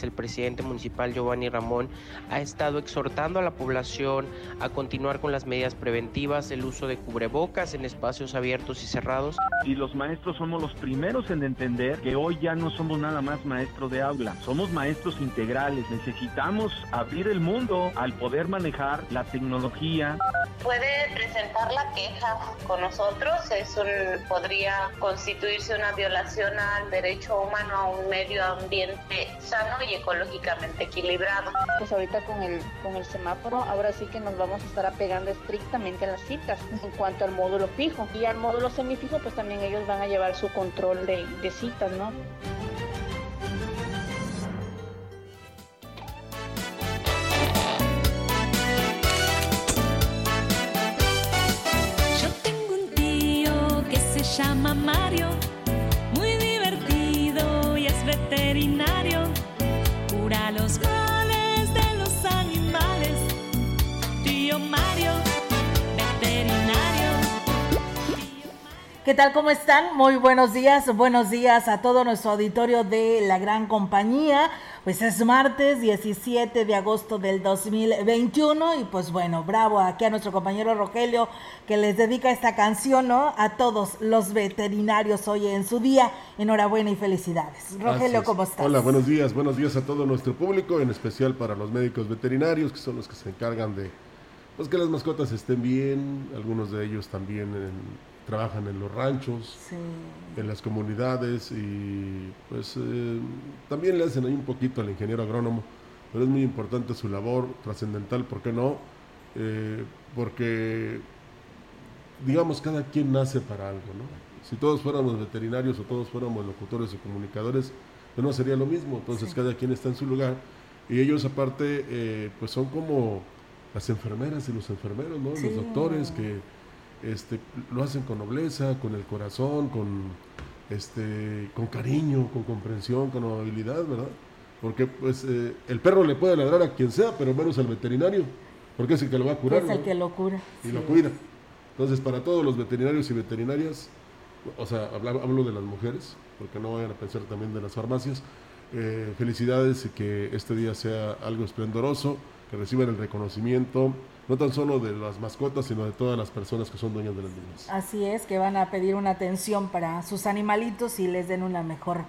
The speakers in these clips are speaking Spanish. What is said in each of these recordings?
Pues el presidente municipal Giovanni Ramón ha estado exhortando a la población a continuar con las medidas preventivas, el uso de cubrebocas en espacios abiertos y cerrados. Y los maestros somos los primeros en entender que hoy ya no somos nada más maestros de aula, somos maestros integrales, necesitamos abrir el mundo al poder manejar la tecnología. Puede presentar la queja con nosotros, es un, podría constituirse una violación al derecho humano a un medio ambiente sano y ecológicamente equilibrado. Pues ahorita con el, con el semáforo, ahora sí que nos vamos a estar apegando estrictamente a las citas en cuanto al módulo fijo. Y al módulo semifijo, pues también ellos van a llevar su control de, de citas, ¿no? Yo tengo un tío que se llama Mario, muy divertido y es veterinario. Los goles de los animales. Tío Mario, ¿Qué tal? ¿Cómo están? Muy buenos días. Buenos días a todo nuestro auditorio de la gran compañía. Pues es martes 17 de agosto del 2021 y pues bueno, bravo aquí a nuestro compañero Rogelio que les dedica esta canción, ¿no? A todos los veterinarios hoy en su día. Enhorabuena y felicidades. Rogelio. ¿cómo estás? Hola, buenos días, buenos días a todo nuestro público, en especial para los médicos veterinarios, que son los que se encargan de pues, que las mascotas estén bien, algunos de ellos también en- trabajan en los ranchos, Sí. en las comunidades y pues eh, también le hacen ahí un poquito al ingeniero agrónomo, pero es muy importante su labor, trascendental, ¿por qué no? Eh, porque digamos, cada quien nace para algo, ¿no? Si todos fuéramos veterinarios o todos fuéramos locutores o comunicadores, pues no sería lo mismo. Entonces, cada quien está en su lugar. Y ellos, aparte, eh, pues son como las enfermeras y los enfermeros, ¿no? Sí. Los doctores que este, lo hacen con nobleza, con el corazón, con, este, con cariño, con comprensión, con amabilidad, ¿verdad? Porque, pues, eh, el perro le puede ladrar a quien sea, pero menos al veterinario, porque es el que lo va a curar. es el que lo cura. y Sí. lo cuida. Entonces, para todos los veterinarios y veterinarias, o sea, hablo de las mujeres, porque no vayan a pensar también de las farmacias, eh, felicidades y que este día sea algo esplendoroso, que reciban el reconocimiento, no tan solo de las mascotas, sino de todas las personas que son dueñas de las mismas. Así es, que van a pedir una atención para sus animalitos y les den una mejor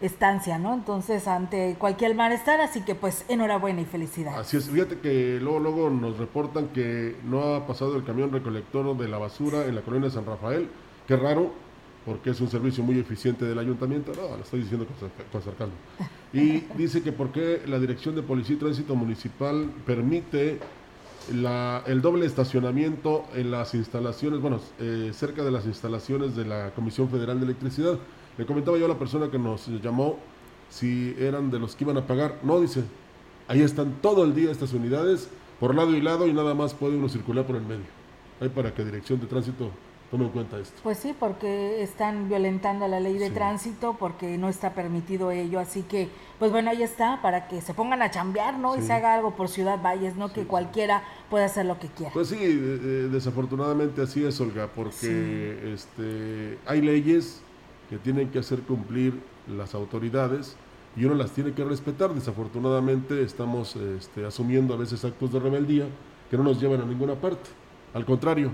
estancia, ¿no? Entonces, ante cualquier malestar, así que pues enhorabuena y felicidades. Así es, fíjate que luego, luego nos reportan que no ha pasado el camión recolector de la basura en la colonia de San Rafael, qué raro, porque es un servicio muy eficiente del ayuntamiento, no, lo estoy diciendo con sarcasmo. Y dice que por qué la Dirección de Policía y Tránsito Municipal permite la- el doble estacionamiento en las instalaciones, bueno, eh, cerca de las instalaciones de la Comisión Federal de Electricidad. Le comentaba yo a la persona que nos llamó si eran de los que iban a pagar. No, dice, ahí están todo el día estas unidades, por lado y lado, y nada más puede uno circular por el medio. Ahí para que Dirección de Tránsito tome en cuenta esto. Pues sí, porque están violentando la ley de Sí. tránsito, porque no está permitido ello, así que, pues bueno, ahí está, para que se pongan a chambear, ¿no? Y se haga algo por Ciudad Valles, ¿no? Que cualquiera pueda hacer lo que quiera. Pues sí, eh, eh, desafortunadamente así es, Olga, porque este, hay leyes que tienen que hacer cumplir las autoridades y uno las tiene que respetar. Desafortunadamente estamos este, asumiendo a veces actos de rebeldía que no nos llevan a ninguna parte. Al contrario,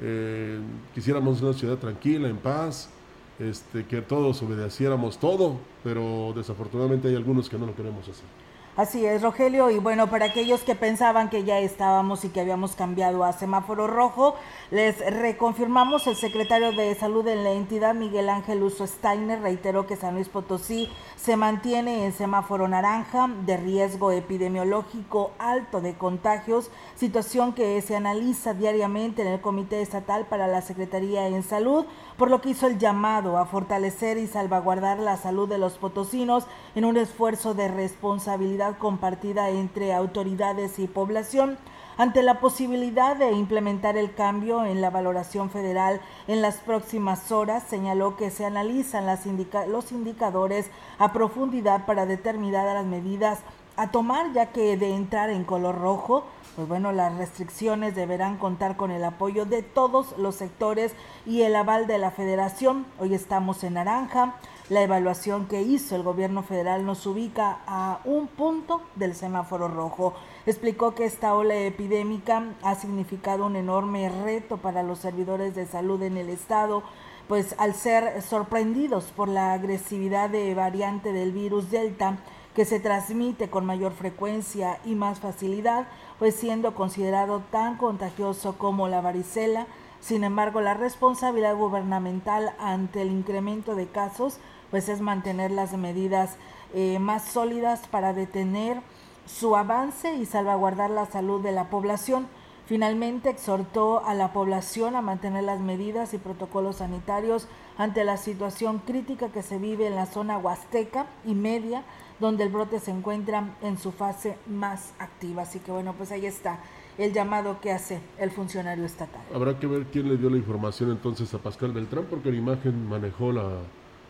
eh, quisiéramos una ciudad tranquila, en paz, este, que todos obedeciéramos todo, pero desafortunadamente hay algunos que no lo queremos hacer. Así es, Rogelio. Y bueno, para aquellos que pensaban que ya estábamos y que habíamos cambiado a semáforo rojo, les reconfirmamos, el secretario de Salud en la entidad, Miguel Ángel Uso Steiner, reiteró que San Luis Potosí se mantiene en semáforo naranja de riesgo epidemiológico alto de contagios, situación que se analiza diariamente en el Comité Estatal para la Secretaría en Salud, por lo que hizo el llamado a fortalecer y salvaguardar la salud de los potosinos en un esfuerzo de responsabilidad compartida entre autoridades y población ante la posibilidad de implementar el cambio en la valoración federal en las próximas horas, señaló que se analizan las los indicadores a profundidad para determinar las medidas a tomar, ya que de entrar en color rojo, pues bueno, las restricciones deberán contar con el apoyo de todos los sectores y el aval de la federación. Hoy estamos en naranja. La evaluación que hizo el gobierno federal nos ubica a un punto del semáforo rojo. Explicó que esta ola epidémica ha significado un enorme reto para los servidores de salud en el estado, pues al ser sorprendidos por la agresividad de variante del virus Delta, que se transmite con mayor frecuencia y más facilidad, pues siendo considerado tan contagioso como la varicela. Sin embargo, la responsabilidad gubernamental ante el incremento de casos pues es mantener las medidas eh, más sólidas para detener su avance y salvaguardar la salud de la población. Finalmente exhortó a la población a mantener las medidas y protocolos sanitarios ante la situación crítica que se vive en la zona huasteca y media, donde el brote se encuentra en su fase más activa. Así que bueno, pues ahí está el llamado que hace el funcionario estatal. Habrá que ver quién le dio la información entonces a Pascal Beltrán, porque la imagen manejó la,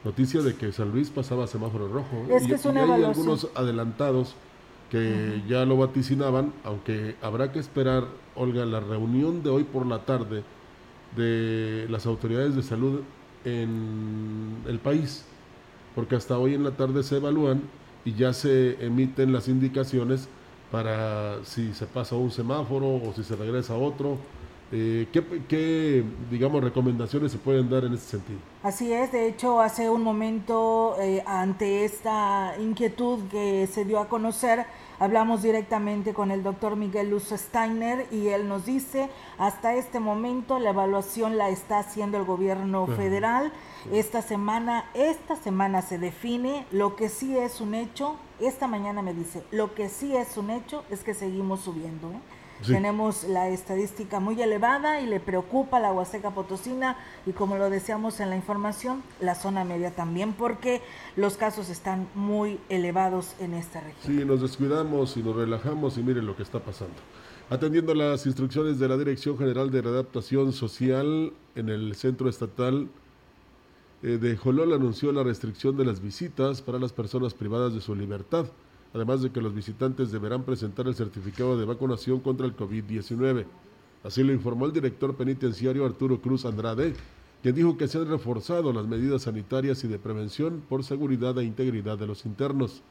noticia de que San Luis pasaba semáforo rojo. Es que es una y hay algunos adelantados que ya lo vaticinaban, aunque habrá que esperar, Olga, la reunión de hoy por la tarde de las autoridades de salud en el país, porque hasta hoy en la tarde se evalúan y ya se emiten las indicaciones para si se pasa un semáforo o si se regresa a otro eh, ¿qué, digamos, recomendaciones se pueden dar en ese sentido? Así es, de hecho, hace un momento, eh, ante esta inquietud que se dio a conocer, hablamos directamente con el doctor Miguel Luz Steiner y él nos dice, hasta este momento la evaluación la está haciendo el gobierno federal. Esta semana, esta semana se define, lo que sí es un hecho, esta mañana me dice, lo que sí es un hecho es que seguimos subiendo. ¿eh? Tenemos la estadística muy elevada y le preocupa la Huasteca Potosina y como lo decíamos en la información, la zona media también porque los casos están muy elevados en esta región. Sí, nos descuidamos y nos relajamos y miren lo que está pasando. Atendiendo las instrucciones de la Dirección General de Readaptación Social en el Centro Estatal eh, de Jolol anunció la restricción de las visitas para las personas privadas de su libertad además de que los visitantes deberán presentar el certificado de vacunación contra el COVID-19. Así lo informó el director penitenciario Arturo Cruz Andrade, quien dijo que se han reforzado las medidas sanitarias y de prevención por seguridad e integridad de los internos.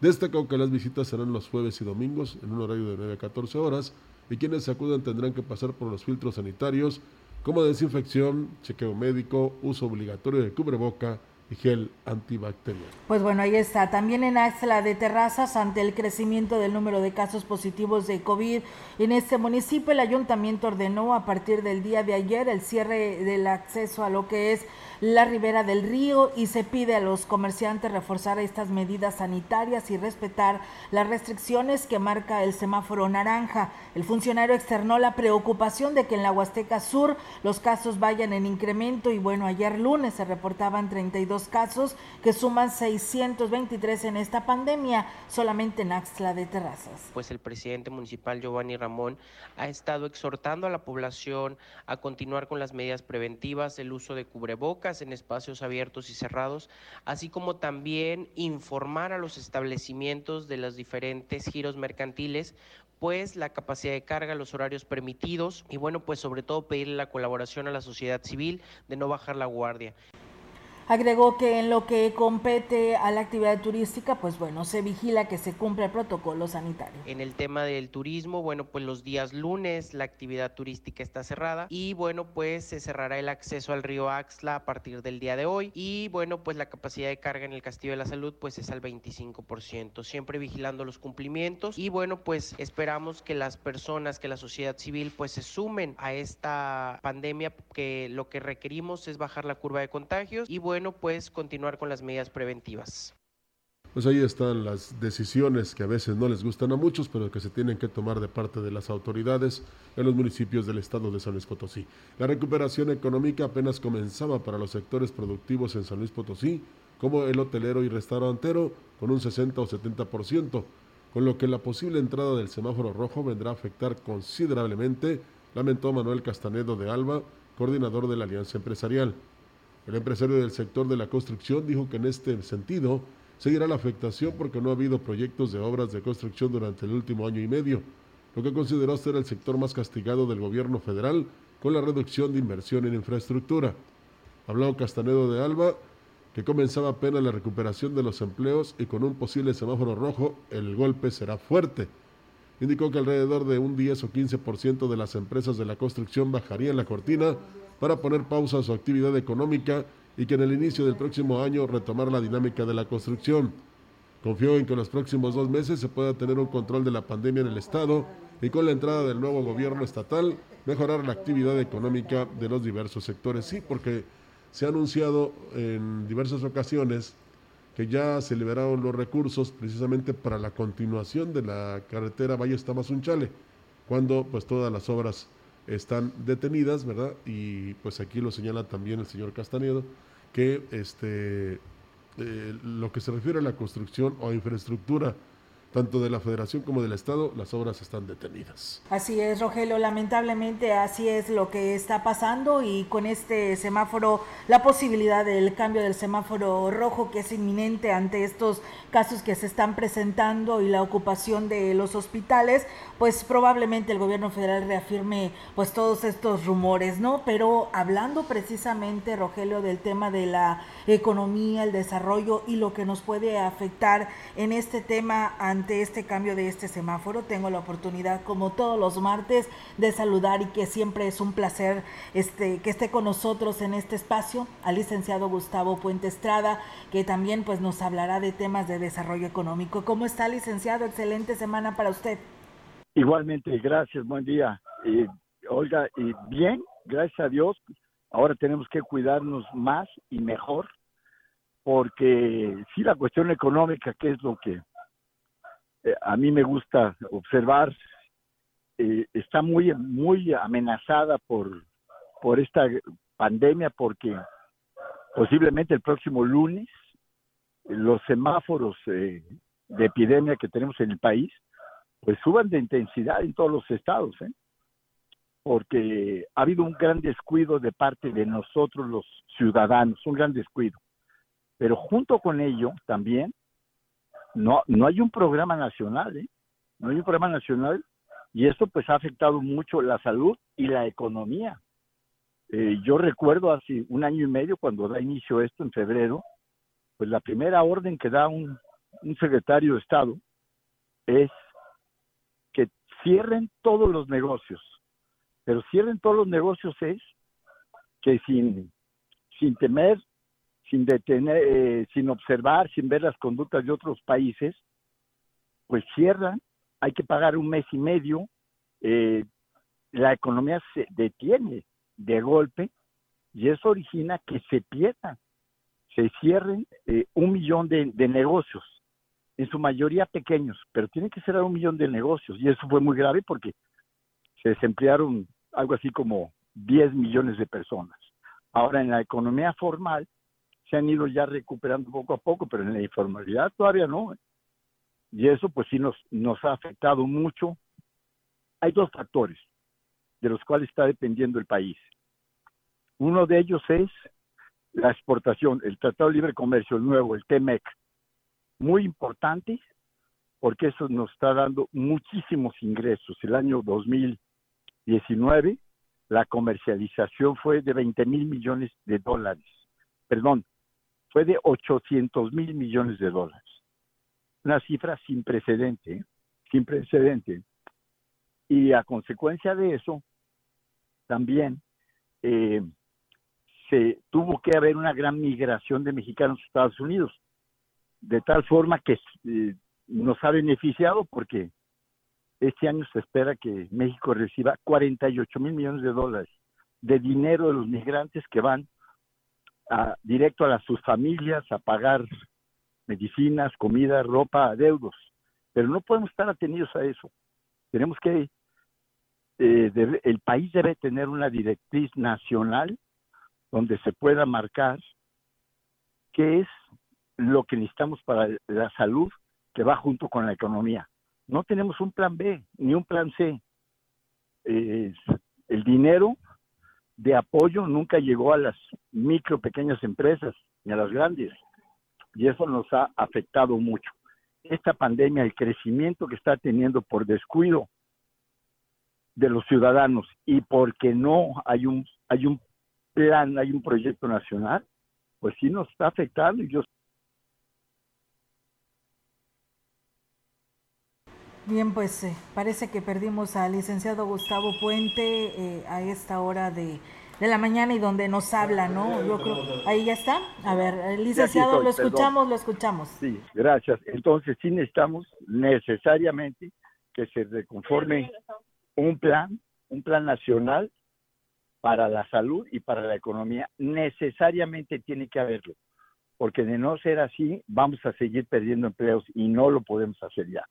Destacó que las visitas serán los jueves y domingos en un horario de 9 a 14 horas y quienes acudan tendrán que pasar por los filtros sanitarios como desinfección, chequeo médico, uso obligatorio de cubreboca, gel antibacterial. Pues bueno, ahí está. También en Axla de Terrazas, ante el crecimiento del número de casos positivos de COVID en este municipio, el ayuntamiento ordenó a partir del día de ayer el cierre del acceso a lo que es la ribera del río y se pide a los comerciantes reforzar estas medidas sanitarias y respetar las restricciones que marca el semáforo naranja. El funcionario externó la preocupación de que en la Huasteca Sur los casos vayan en incremento y bueno, ayer lunes se reportaban 32 casos que suman 623 en esta pandemia solamente en Axtla de Terrazas. Pues el presidente municipal Giovanni Ramón ha estado exhortando a la población a continuar con las medidas preventivas, el uso de cubrebocas, en espacios abiertos y cerrados, así como también informar a los establecimientos de los diferentes giros mercantiles pues la capacidad de carga, los horarios permitidos y bueno, pues sobre todo pedirle la colaboración a la sociedad civil de no bajar la guardia. Agregó que en lo que compete a la actividad turística, pues bueno, se vigila que se cumpla el protocolo sanitario. En el tema del turismo, bueno, pues los días lunes la actividad turística está cerrada y bueno, pues se cerrará el acceso al río Axla a partir del día de hoy y bueno, pues la capacidad de carga en el Castillo de la Salud pues es al 25%, siempre vigilando los cumplimientos y bueno, pues esperamos que las personas, que la sociedad civil pues se sumen a esta pandemia que lo que requerimos es bajar la curva de contagios y bueno, bueno, pues continuar con las medidas preventivas. Pues ahí están las decisiones que a veces no les gustan a muchos, pero que se tienen que tomar de parte de las autoridades en los municipios del estado de San Luis Potosí. La recuperación económica apenas comenzaba para los sectores productivos en San Luis Potosí, como el hotelero y restaurantero, con un 60 o 70%, con lo que la posible entrada del semáforo rojo vendrá a afectar considerablemente, lamentó Manuel Castanedo de Alba, coordinador de la Alianza Empresarial. El empresario del sector de la construcción dijo que en este sentido seguirá la afectación porque no ha habido proyectos de obras de construcción durante el último año y medio, lo que consideró ser el sector más castigado del gobierno federal con la reducción de inversión en infraestructura. Habló Castanedo de Alba que comenzaba apenas la recuperación de los empleos y con un posible semáforo rojo el golpe será fuerte. Indicó que alrededor de un 10 o 15% de las empresas de la construcción bajarían la cortina para poner pausa a su actividad económica y que en el inicio del próximo año retomar la dinámica de la construcción. Confió en que en los próximos dos meses se pueda tener un control de la pandemia en el Estado y con la entrada del nuevo gobierno estatal mejorar la actividad económica de los diversos sectores. Sí, porque se ha anunciado en diversas ocasiones que ya se liberaron los recursos precisamente para la continuación de la carretera Valle Tamazunchale, cuando pues todas las obras están detenidas, ¿verdad? Y pues aquí lo señala también el señor Castanedo, que este, eh, lo que se refiere a la construcción o infraestructura tanto de la federación como del estado, las obras están detenidas. Así es, Rogelio, lamentablemente así es lo que está pasando y con este semáforo, la posibilidad del cambio del semáforo rojo que es inminente ante estos casos que se están presentando y la ocupación de los hospitales, pues probablemente el gobierno federal reafirme pues todos estos rumores, ¿no? Pero hablando precisamente, Rogelio, del tema de la economía, el desarrollo y lo que nos puede afectar en este tema ante este cambio de este semáforo. Tengo la oportunidad, como todos los martes, de saludar y que siempre es un placer este, que esté con nosotros en este espacio al licenciado Gustavo Puente Estrada, que también pues nos hablará de temas de desarrollo económico. ¿Cómo está, licenciado? Excelente semana para usted. Igualmente, gracias, buen día. y Olga, y bien, gracias a Dios. Ahora tenemos que cuidarnos más y mejor porque sí la cuestión económica, que es lo que eh, a mí me gusta observar, eh, está muy, muy amenazada por, por esta pandemia, porque posiblemente el próximo lunes los semáforos eh, de epidemia que tenemos en el país, pues suban de intensidad en todos los estados, porque ha habido un gran descuido de parte de nosotros los ciudadanos, un gran descuido. Pero junto con ello también no, no hay un programa nacional, ¿eh? No hay un programa nacional y esto pues ha afectado mucho la salud y la economía. Eh, yo recuerdo hace un año y medio cuando da inicio esto en febrero, pues la primera orden que da un, un secretario de Estado es que cierren todos los negocios, pero cierren todos los negocios es que sin, sin temer sin detener, eh, sin observar, sin ver las conductas de otros países, pues cierran, hay que pagar un mes y medio, eh, la economía se detiene de golpe y eso origina que se pierdan, se cierren eh, un millón de, negocios, en su mayoría pequeños, pero tiene que ser un millón de negocios y eso fue muy grave porque se desemplearon algo así como 10 millones de personas. Ahora en la economía formal, se han ido ya recuperando poco a poco, pero en la informalidad todavía no. ¿eh? Y eso pues sí nos, nos ha afectado mucho. Hay dos factores de los cuales está dependiendo el país. Uno de ellos es la exportación, el Tratado de Libre Comercio, nuevo, el TEMEC. Muy importante porque eso nos está dando muchísimos ingresos. El año 2019 la comercialización fue de 20 mil millones de dólares. Perdón, fue de 800 mil millones de dólares. Una cifra sin precedente, sin precedente. Y a consecuencia de eso, también eh, se tuvo que haber una gran migración de mexicanos a Estados Unidos, de tal forma que eh, nos ha beneficiado porque este año se espera que México reciba 48 mil millones de dólares de dinero de los migrantes que van a, directo a sus familias a pagar medicinas, comida, ropa, deudos. Pero no podemos estar atenidos a eso. Tenemos que, eh, el país debe tener una directriz nacional donde se pueda marcar qué es lo que necesitamos para la salud que va junto con la economía. No tenemos un plan B ni un plan C. el dinero de apoyo nunca llegó a las micro, pequeñas empresas ni a las grandes. Y eso nos ha afectado mucho. Esta pandemia, el crecimiento que está teniendo por descuido de los ciudadanos y porque no hay un, hay un plan, hay un proyecto nacional, pues sí nos está afectando y yo Bien, pues eh, parece que perdimos al licenciado Gustavo Puente eh, a esta hora de, la mañana y donde nos habla, ¿no? Yo creo, ahí ya está. A ver, eh, licenciado, lo escuchamos, lo escuchamos. Sí, gracias. Entonces sí necesitamos necesariamente que se reconforme un plan, un plan nacional para la salud y para la economía. Necesariamente tiene que haberlo, porque de no ser así, vamos a seguir perdiendo empleos y no lo podemos hacer ya.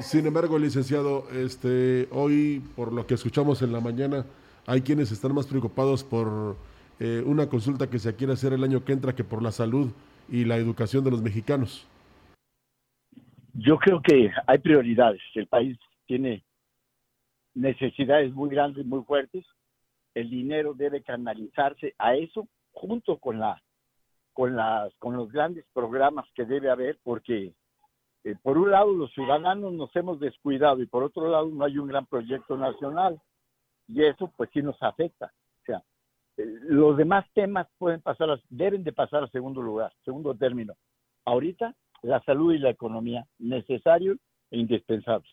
Sin embargo, licenciado, este, hoy, por lo que escuchamos en la mañana, hay quienes están más preocupados por eh, una consulta que se quiere hacer el año que entra que por la salud y la educación de los mexicanos. Yo creo que hay prioridades. El país tiene necesidades muy grandes, muy fuertes. El dinero debe canalizarse a eso junto con la con las con los grandes programas que debe haber porque eh, por un lado los ciudadanos nos hemos descuidado y por otro lado no hay un gran proyecto nacional y eso pues sí nos afecta. O sea, eh, los demás temas pueden pasar, deben de pasar a segundo lugar, segundo término. Ahorita la salud y la economía, necesarios e indispensables.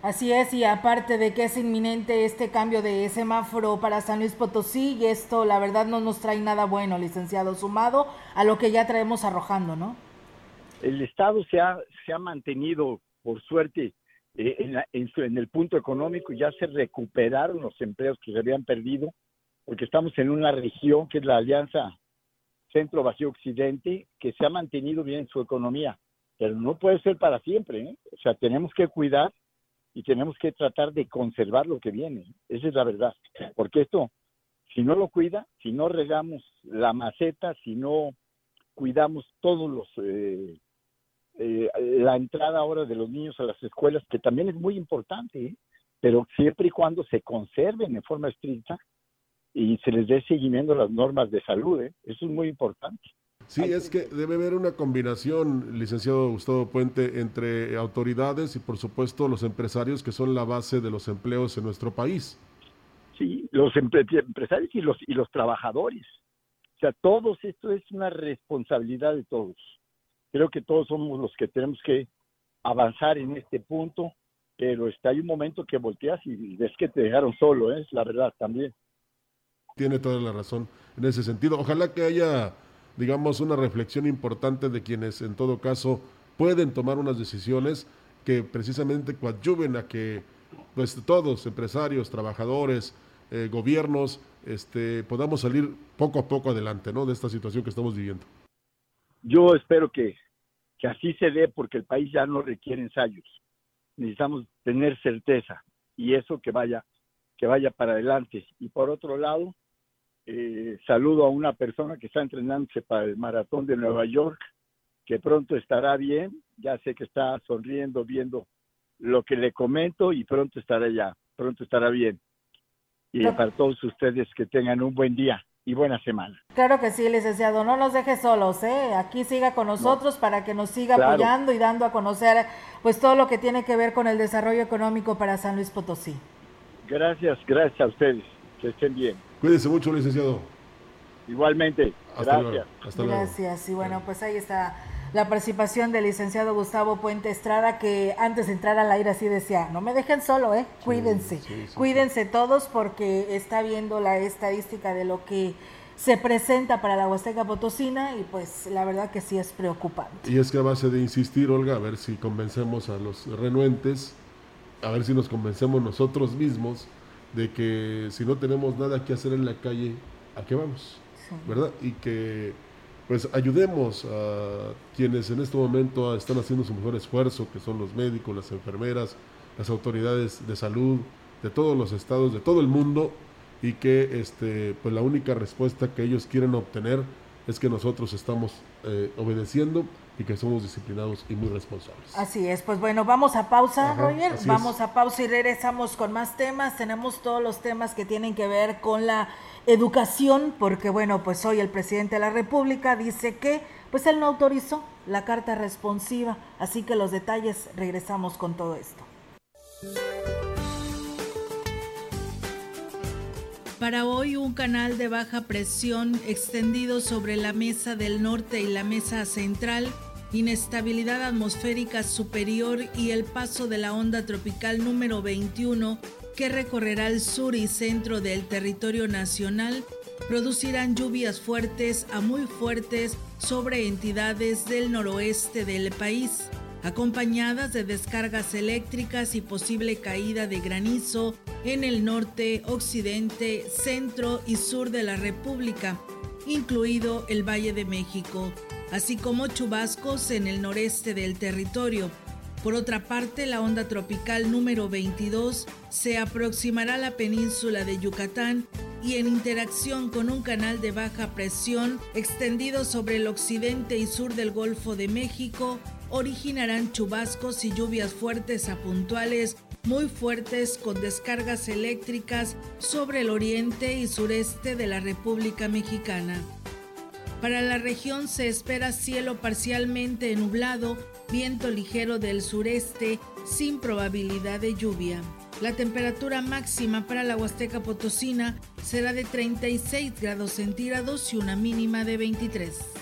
Así es, y aparte de que es inminente este cambio de semáforo para San Luis Potosí, y esto la verdad no nos trae nada bueno, licenciado, sumado a lo que ya traemos arrojando, ¿no? El Estado se ha, se ha mantenido, por suerte, eh, en, en, el punto económico, ya se recuperaron los empleos que se habían perdido, porque estamos en una región que es la Alianza Centro Vacío Occidente, que se ha mantenido bien su economía, pero no puede ser para siempre, ¿eh? o sea, tenemos que cuidar y tenemos que tratar de conservar lo que viene, esa es la verdad, porque esto, si no lo cuida, si no regamos la maceta, si no cuidamos todos los eh, eh, la entrada ahora de los niños a las escuelas, que también es muy importante, ¿eh? pero siempre y cuando se conserven en forma estricta y se les dé seguimiento a las normas de salud, ¿eh? eso es muy importante. Sí, es que debe haber una combinación, licenciado Gustavo Puente, entre autoridades y por supuesto los empresarios que son la base de los empleos en nuestro país. Sí, los empresarios y los, y los trabajadores. O sea, todos esto es una responsabilidad de todos creo que todos somos los que tenemos que avanzar en este punto, pero está hay un momento que volteas y ves que te dejaron solo, ¿eh? es la verdad también. Tiene toda la razón en ese sentido. Ojalá que haya, digamos, una reflexión importante de quienes en todo caso pueden tomar unas decisiones que precisamente coadyuven a que pues todos, empresarios, trabajadores, eh, gobiernos, este, podamos salir poco a poco adelante ¿no? de esta situación que estamos viviendo. Yo espero que, que así se dé porque el país ya no requiere ensayos. Necesitamos tener certeza y eso que vaya, que vaya para adelante. Y por otro lado, eh, saludo a una persona que está entrenándose para el maratón de Nueva York, que pronto estará bien. Ya sé que está sonriendo, viendo lo que le comento y pronto estará ya, pronto estará bien. Y para todos ustedes que tengan un buen día y buena semana. Claro que sí, licenciado, no nos deje solos, ¿eh? Aquí siga con nosotros para que nos siga apoyando y dando a conocer pues todo lo que tiene que ver con el desarrollo económico para San Luis Potosí. Gracias, gracias a ustedes, que estén bien. Cuídense mucho, licenciado. Igualmente, Hasta gracias. luego. Hasta luego. Gracias. Y bueno, pues ahí está la participación del licenciado Gustavo Puente Estrada, que antes de entrar al aire así decía, no me dejen solo, ¿eh? Cuídense. sí, sí. Cuídense todos porque está viendo la estadística de lo que se presenta para la Huasteca Potosina y pues la verdad que sí es preocupante. Y es que a base de insistir, Olga, a ver si convencemos a los renuentes, a ver si nos convencemos nosotros mismos de que si no tenemos nada que hacer en la calle, ¿a qué vamos? Sí. ¿Verdad? Y que pues ayudemos a quienes en este momento están haciendo su mejor esfuerzo, que son los médicos, las enfermeras, las autoridades de salud de todos los estados, de todo el mundo, y que este, pues la única respuesta que ellos quieren obtener es que nosotros estamos eh, obedeciendo y que somos disciplinados y muy responsables. Así es, pues bueno, vamos a pausa, Ajá, Roger, vamos es. a pausa y regresamos con más temas. Tenemos todos los temas que tienen que ver con la educación, porque bueno, pues hoy el presidente de la República dice que pues él no autorizó la carta responsiva, así que los detalles regresamos con todo esto. Para hoy un canal de baja presión extendido sobre la mesa del norte y la mesa central, inestabilidad atmosférica superior y el paso de la onda tropical número 21 que recorrerá el sur y centro del territorio nacional producirán lluvias fuertes a muy fuertes sobre entidades del noroeste del país, acompañadas de descargas eléctricas y posible caída de granizo en el norte, occidente, centro y sur de la República, incluido el Valle de México, así como chubascos en el noreste del territorio. Por otra parte, la onda tropical número 22 se aproximará a la península de Yucatán y en interacción con un canal de baja presión extendido sobre el occidente y sur del Golfo de México, originarán chubascos y lluvias fuertes a puntuales muy fuertes con descargas eléctricas sobre el oriente y sureste de la República Mexicana. Para la región se espera cielo parcialmente nublado, viento ligero del sureste, sin probabilidad de lluvia. La temperatura máxima para la Huasteca Potosina será de 36 grados centígrados y una mínima de 23.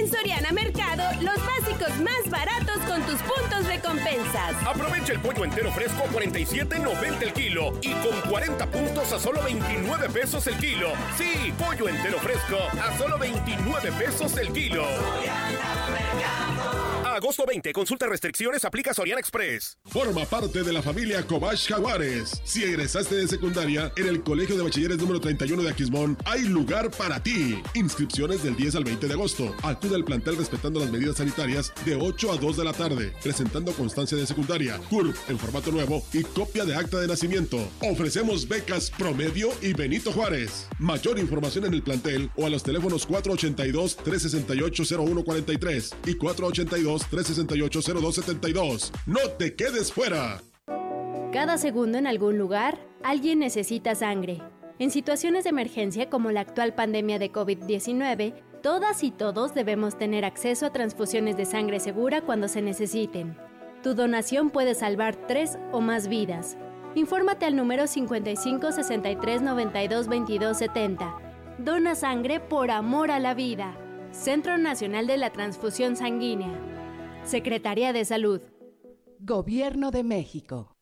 En Soriana Mercado, los básicos más baratos con tus puntos recompensas. Aprovecha el pollo entero fresco a 47.90 el kilo y con 40 puntos a solo 29 pesos el kilo. Sí, pollo entero fresco a solo 29 pesos el kilo. Agosto 20, consulta restricciones, aplica Soriana Express. Forma parte de la familia Cobach Jaguares. Si egresaste de secundaria, en el Colegio de Bachilleres número 31 de Aquismón hay lugar para ti. Inscripciones del 10 al 20 de agosto. Acude al plantel respetando las medidas sanitarias de 8 a 2 de la tarde, presentando constancia de secundaria, CURP en formato nuevo y copia de acta de nacimiento. Ofrecemos becas Promedio y Benito Juárez. Mayor información en el plantel o a los teléfonos 482-368-0143 y 482-368-0272. ¡No te quedes fuera! Cada segundo en algún lugar, alguien necesita sangre. En situaciones de emergencia como la actual pandemia de COVID-19, todas y todos debemos tener acceso a transfusiones de sangre segura cuando se necesiten. Tu donación puede salvar tres o más vidas. Infórmate al número 55 63 92 22 70. Dona sangre por amor a la vida. Centro Nacional de la Transfusión Sanguínea. Secretaría de Salud. Gobierno de México.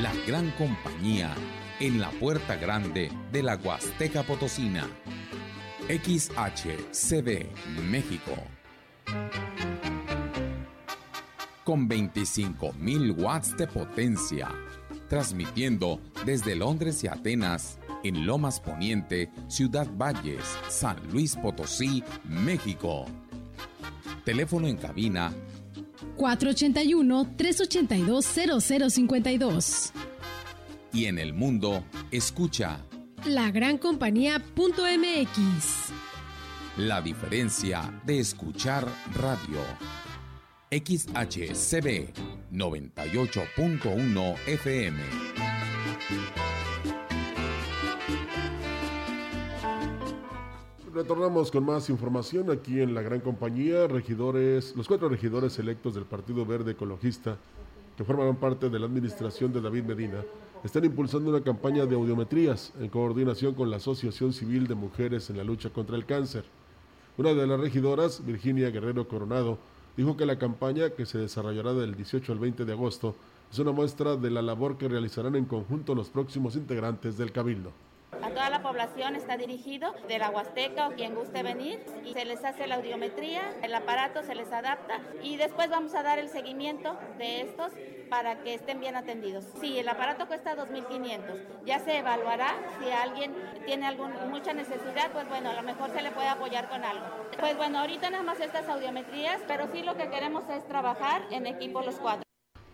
La gran compañía en la puerta grande de la Huasteca Potosina. XHCD México. Con 25.000 watts de potencia. Transmitiendo desde Londres y Atenas, en Lomas Poniente, Ciudad Valles, San Luis Potosí, México. Teléfono en cabina 481-382-0052. y en el mundo, escucha La gran compañía.mx. la diferencia de escuchar radio. XHCB 98.1 FM. Retornamos con más información aquí en la gran compañía. Regidores, los cuatro regidores electos del Partido Verde Ecologista, que forman parte de la administración de David Medina, están impulsando una campaña de audiometrías en coordinación con la Asociación Civil de Mujeres en la lucha contra el cáncer. Una de las regidoras, Virginia Guerrero Coronado, dijo que la campaña, que se desarrollará del 18 al 20 de agosto, es una muestra de la labor que realizarán en conjunto los próximos integrantes del Cabildo. A toda la población está dirigido de la Huasteca o quien guste venir y se les hace la audiometría, el aparato se les adapta y después vamos a dar el seguimiento de estos para que estén bien atendidos. Si el aparato cuesta 2.500, ya se evaluará si alguien tiene algún, mucha necesidad, pues bueno, a lo mejor se le puede apoyar con algo. Pues bueno, ahorita nada más estas audiometrías, pero sí lo que queremos es trabajar en equipo los cuatro.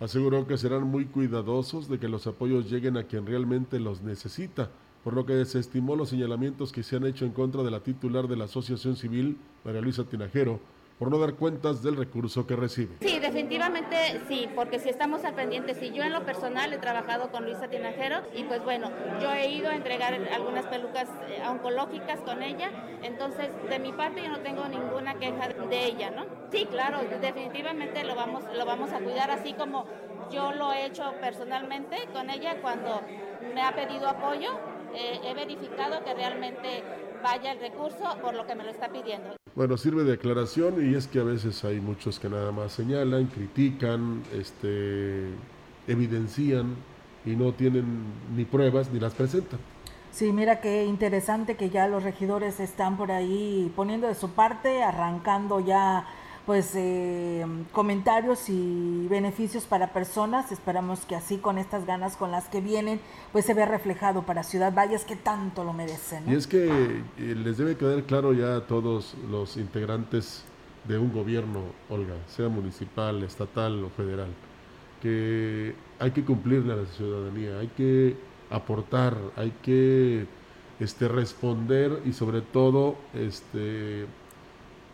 Aseguró que serán muy cuidadosos de que los apoyos lleguen a quien realmente los necesita, por lo que desestimó los señalamientos que se han hecho en contra de la titular de la Asociación Civil, María Luisa Tinajero, por no dar cuentas del recurso que recibe. Sí, definitivamente sí, porque si estamos al pendiente, si yo en lo personal he trabajado con Luisa Tinajero y pues bueno, yo he ido a entregar algunas pelucas eh, oncológicas con ella, entonces de mi parte yo no tengo ninguna queja de ella, ¿no? Sí, claro, definitivamente lo vamos, lo vamos a cuidar así como yo lo he hecho personalmente con ella cuando me ha pedido apoyo, eh, he verificado que realmente vaya el recurso por lo que me lo está pidiendo. Bueno, sirve de aclaración y es que a veces hay muchos que nada más señalan, critican, este, evidencian y no tienen ni pruebas ni las presentan. Sí, mira qué interesante que ya los regidores están por ahí poniendo de su parte, arrancando ya pues eh, comentarios y beneficios para personas. Esperamos que así con estas ganas con las que vienen, pues se vea reflejado para Ciudad Valles que tanto lo merecen. Y es que eh, les debe quedar claro ya a todos los integrantes de un gobierno, Olga, sea municipal, estatal o federal, que hay que cumplirle a la ciudadanía, hay que aportar, hay que este, responder y sobre todo este,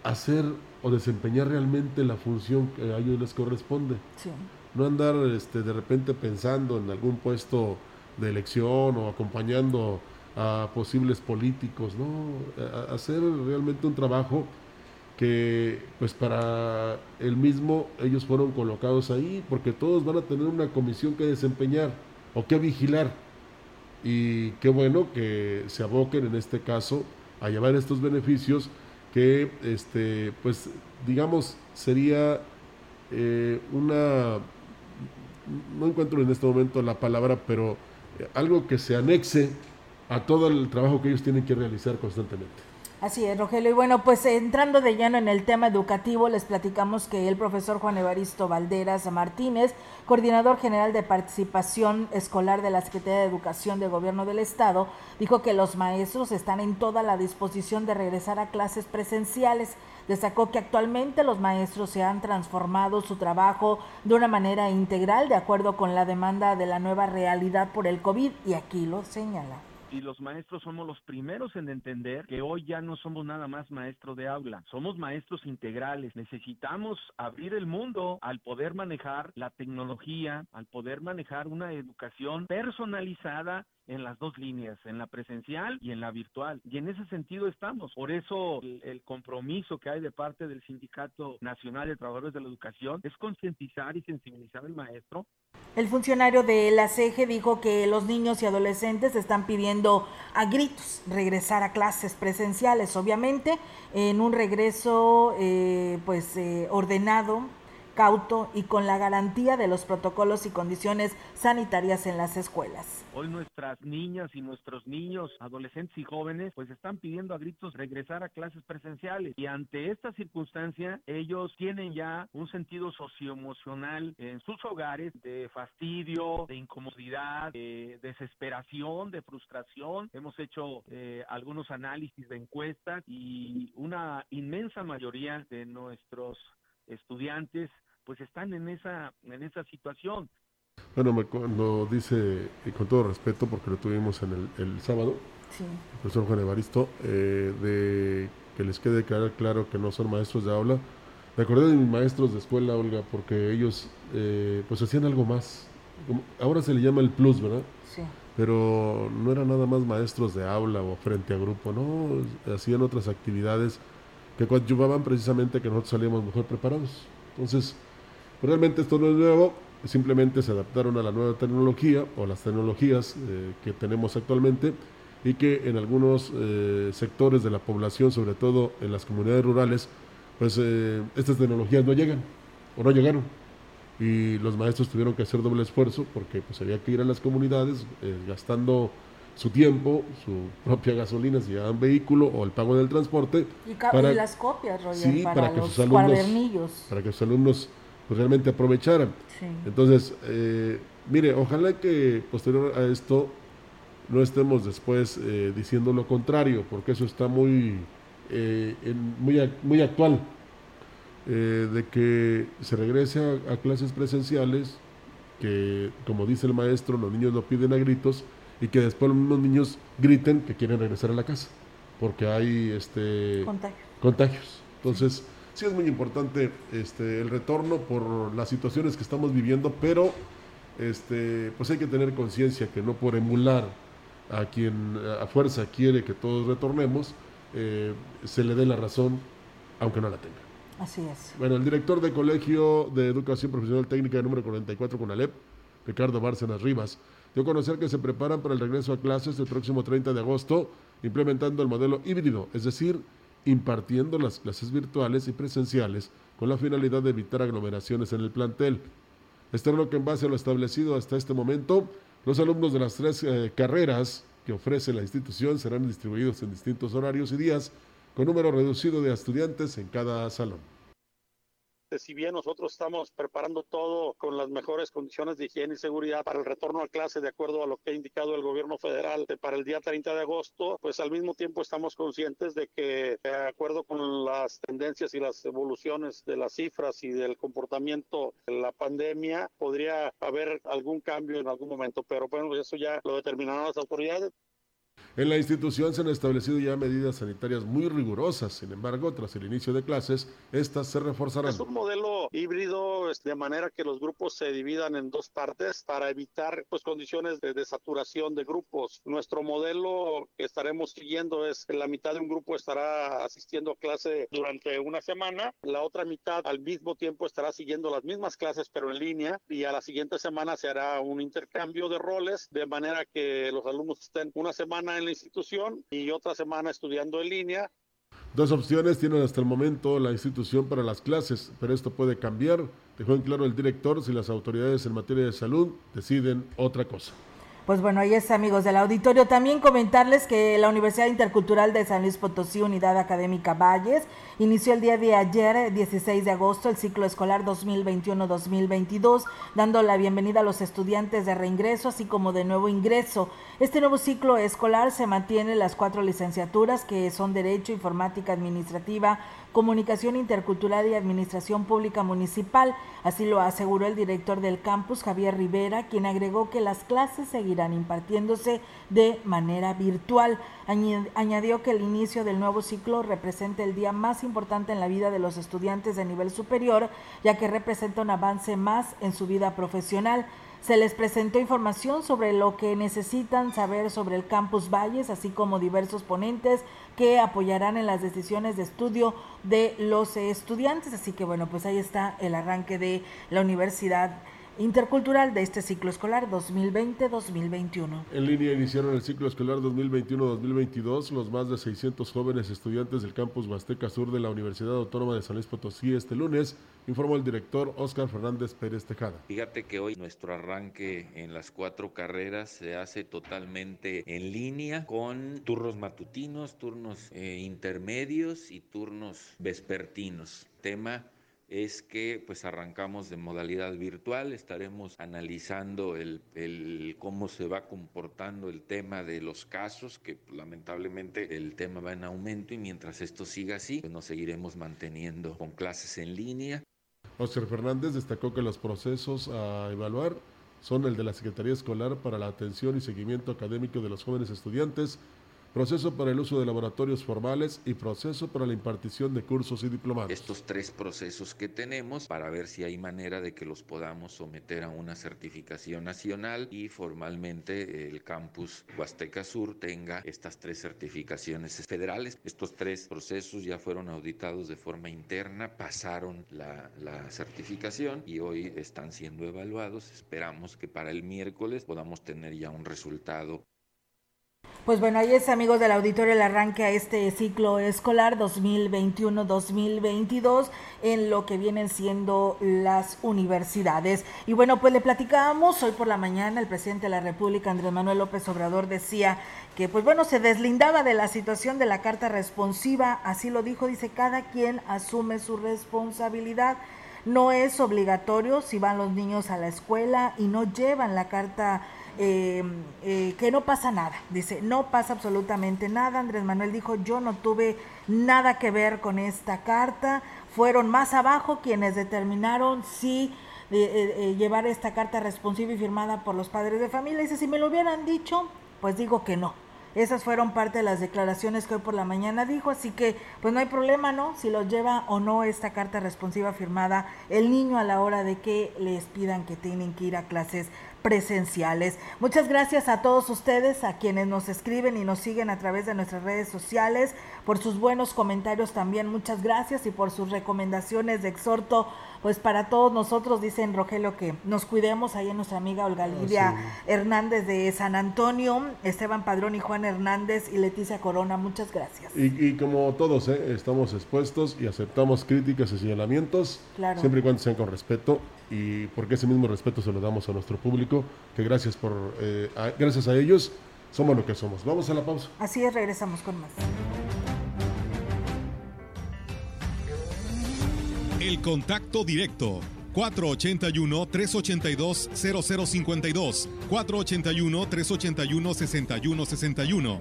hacer o desempeñar realmente la función que a ellos les corresponde. Sí. No andar este, de repente pensando en algún puesto de elección o acompañando a posibles políticos, ¿no? A- hacer realmente un trabajo que pues para el mismo ellos fueron colocados ahí porque todos van a tener una comisión que desempeñar o que vigilar y qué bueno que se aboquen en este caso a llevar estos beneficios que este pues digamos sería eh, una no encuentro en este momento la palabra pero eh, algo que se anexe a todo el trabajo que ellos tienen que realizar constantemente Así es, Rogelio. Y bueno, pues entrando de lleno en el tema educativo, les platicamos que el profesor Juan Evaristo Valderas Martínez, coordinador general de participación escolar de la Secretaría de Educación del Gobierno del Estado, dijo que los maestros están en toda la disposición de regresar a clases presenciales. Destacó que actualmente los maestros se han transformado su trabajo de una manera integral de acuerdo con la demanda de la nueva realidad por el COVID y aquí lo señala. Y los maestros somos los primeros en entender que hoy ya no somos nada más maestro de aula, somos maestros integrales. Necesitamos abrir el mundo al poder manejar la tecnología, al poder manejar una educación personalizada en las dos líneas, en la presencial y en la virtual. Y en ese sentido estamos. Por eso el, el compromiso que hay de parte del Sindicato Nacional de Trabajadores de la Educación es concientizar y sensibilizar al maestro el funcionario de la CEGE dijo que los niños y adolescentes están pidiendo a gritos regresar a clases presenciales, obviamente, en un regreso eh, pues eh, ordenado cauto y con la garantía de los protocolos y condiciones sanitarias en las escuelas. Hoy nuestras niñas y nuestros niños, adolescentes y jóvenes, pues están pidiendo a gritos regresar a clases presenciales y ante esta circunstancia ellos tienen ya un sentido socioemocional en sus hogares de fastidio, de incomodidad, de desesperación, de frustración. Hemos hecho eh, algunos análisis de encuestas y una inmensa mayoría de nuestros estudiantes pues están en esa, en esa situación. Bueno, me, cuando dice, y con todo respeto, porque lo tuvimos en el, el sábado, el profesor Juan Evaristo, eh, de que les quede claro que no son maestros de aula. Me acordé de mis maestros de escuela, Olga, porque ellos eh, pues hacían algo más. ahora se le llama el plus, ¿verdad? Sí. Pero no eran nada más maestros de aula o frente a grupo, no, hacían otras actividades que coadyuvaban precisamente que nosotros salíamos mejor preparados. Entonces, realmente esto no es nuevo, simplemente se adaptaron a la nueva tecnología o las tecnologías eh, que tenemos actualmente y que en algunos eh, sectores de la población, sobre todo en las comunidades rurales, pues eh, estas tecnologías no llegan o no llegaron. Y los maestros tuvieron que hacer doble esfuerzo porque pues había que ir a las comunidades gastando su tiempo, su propia gasolina si llevaban vehículo o el pago del transporte. Y, para, las copias, Roger, para, que sus alumnos, Para que sus alumnos pues, realmente aprovecharan. Entonces, eh, mire, ojalá que posterior a esto no estemos después eh, diciendo lo contrario, porque eso está muy, eh, muy, muy actual, de que se regrese a clases presenciales, que como dice el maestro, los niños lo piden a gritos, y que después los mismos niños griten que quieren regresar a la casa, porque hay este, contagios. Entonces, sí es muy importante este, el retorno por las situaciones que estamos viviendo, pero este, pues hay que tener conciencia que no por emular a quien a fuerza quiere que todos retornemos, eh, se le dé la razón, aunque no la tenga. Así es. Bueno, el director del Colegio de Educación Profesional Técnica número 44 con Alep, Ricardo Bárcenas Rivas, dio a conocer que se preparan para el regreso a clases el próximo 30 de agosto, implementando el modelo híbrido, es decir, impartiendo las clases virtuales y presenciales con la finalidad de evitar aglomeraciones en el plantel. Este que en base a lo establecido hasta este momento, los alumnos de las tres eh, carreras que ofrece la institución serán distribuidos en distintos horarios y días con número reducido de estudiantes en cada salón. Este, si bien nosotros estamos preparando todo con las mejores condiciones de higiene y seguridad para el retorno a clase de acuerdo a lo que ha indicado el gobierno federal para el día 30 de agosto, pues al mismo tiempo estamos conscientes de que de acuerdo con las tendencias y las evoluciones de las cifras y del comportamiento de la pandemia, podría haber algún cambio en algún momento, pero bueno, eso ya lo determinarán las autoridades. En la institución se han establecido ya medidas sanitarias muy rigurosas, sin embargo, tras el inicio de clases, estas se reforzarán. Es un modelo híbrido de manera que los grupos se dividan en dos partes para evitar pues, condiciones de, de saturación de grupos. Nuestro modelo que estaremos siguiendo es que la mitad de un grupo estará asistiendo a clase durante una semana, la otra mitad al mismo tiempo estará siguiendo las mismas clases pero en línea y a la siguiente semana se hará un intercambio de roles de manera que los alumnos estén una semana en la institución y otra semana estudiando en línea. Dos opciones tienen hasta el momento la institución para las clases, pero esto puede cambiar. Dejó en claro el director si las autoridades en materia de salud deciden otra cosa. Pues bueno, ahí es amigos del auditorio. También comentarles que la Universidad Intercultural de San Luis Potosí, Unidad Académica Valles, inició el día de ayer, 16 de agosto, el ciclo escolar 2021-2022, dando la bienvenida a los estudiantes de reingreso, así como de nuevo ingreso. Este nuevo ciclo escolar se mantiene las cuatro licenciaturas que son Derecho, Informática Administrativa, Comunicación Intercultural y Administración Pública Municipal. Así lo aseguró el director del campus, Javier Rivera, quien agregó que las clases seguirán impartiéndose de manera virtual. Añadió que el inicio del nuevo ciclo representa el día más importante en la vida de los estudiantes de nivel superior, ya que representa un avance más en su vida profesional. Se les presentó información sobre lo que necesitan saber sobre el campus Valles, así como diversos ponentes que apoyarán en las decisiones de estudio de los estudiantes. Así que bueno, pues ahí está el arranque de la Universidad intercultural de este ciclo escolar 2020-2021. En línea iniciaron el ciclo escolar 2021-2022 los más de 600 jóvenes estudiantes del campus Huasteca Sur de la Universidad Autónoma de San Luis Potosí este lunes, informó el director Óscar Fernández Pérez Tejada. Fíjate que hoy nuestro arranque en las cuatro carreras se hace totalmente en línea con turnos matutinos, turnos eh, intermedios y turnos vespertinos. Tema es que pues arrancamos de modalidad virtual, estaremos analizando el, cómo se va comportando el tema de los casos, que lamentablemente el tema va en aumento y mientras esto siga así, pues nos seguiremos manteniendo con clases en línea. Oscar Fernández destacó que los procesos a evaluar son el de la Secretaría Escolar para la atención y seguimiento académico de los jóvenes estudiantes, proceso para el uso de laboratorios formales y proceso para la impartición de cursos y diplomados. Estos tres procesos que tenemos para ver si hay manera de que los podamos someter a una certificación nacional y formalmente el campus Huasteca Sur tenga estas tres certificaciones federales. Estos tres procesos ya fueron auditados de forma interna, pasaron la, la certificación y hoy están siendo evaluados. Esperamos que para el miércoles podamos tener ya un resultado pues bueno, ahí es amigos del auditorio el arranque a este ciclo escolar 2021-2022 en lo que vienen siendo las universidades. Y bueno, pues le platicábamos hoy por la mañana el presidente de la República, Andrés Manuel López Obrador, decía que pues bueno, se deslindaba de la situación de la carta responsiva, así lo dijo, dice, cada quien asume su responsabilidad. No es obligatorio si van los niños a la escuela y no llevan la carta eh, eh, que no pasa nada. Dice, no pasa absolutamente nada. Andrés Manuel dijo, yo no tuve nada que ver con esta carta. Fueron más abajo quienes determinaron si eh, llevar esta carta responsiva y firmada por los padres de familia. Dice, si me lo hubieran dicho, pues digo que no. Esas fueron parte de las declaraciones que hoy por la mañana dijo, así que pues no hay problema, ¿no? Si lo lleva o no esta carta responsiva firmada el niño a la hora de que les pidan que tienen que ir a clases presenciales. Muchas gracias a todos ustedes, a quienes nos escriben y nos siguen a través de nuestras redes sociales, por sus buenos comentarios también, muchas gracias y por sus recomendaciones de exhorto, pues para todos nosotros, dicen Rogelio, que nos cuidemos, ahí en nuestra amiga Olga Lidia Hernández de San Antonio, Esteban Padrón y Juan Hernández y Leticia Corona, muchas gracias. Y, como todos, ¿eh? estamos expuestos y aceptamos críticas y señalamientos, siempre y cuando sean con respeto y porque ese mismo respeto se lo damos a nuestro público, que gracias por eh, gracias a ellos somos lo que somos. Vamos a la pausa. Así es, regresamos con más. El contacto directo 481-382-0052, 481-381-6161.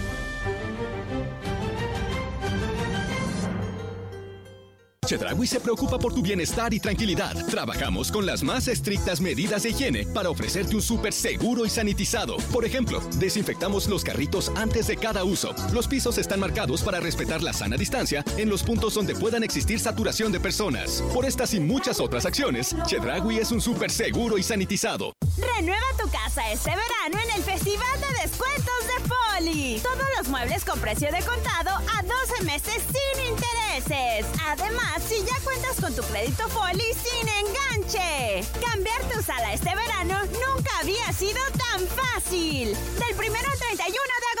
Chedragui se preocupa por tu bienestar y tranquilidad. Trabajamos con las más estrictas medidas de higiene para ofrecerte un súper seguro y sanitizado. Por ejemplo, desinfectamos los carritos antes de cada uso. Los pisos están marcados para respetar la sana distancia en los puntos donde puedan existir saturación de personas. Por estas y muchas otras acciones, Chedragui es un súper seguro y sanitizado. Renueva tu casa este verano en el Festival Poli. Todos los muebles con precio de contado a 12 meses sin intereses. Además, si ya cuentas con tu crédito Foli sin enganche. Cambiar tu sala este verano nunca había sido tan fácil. Del primero al 31 de agosto.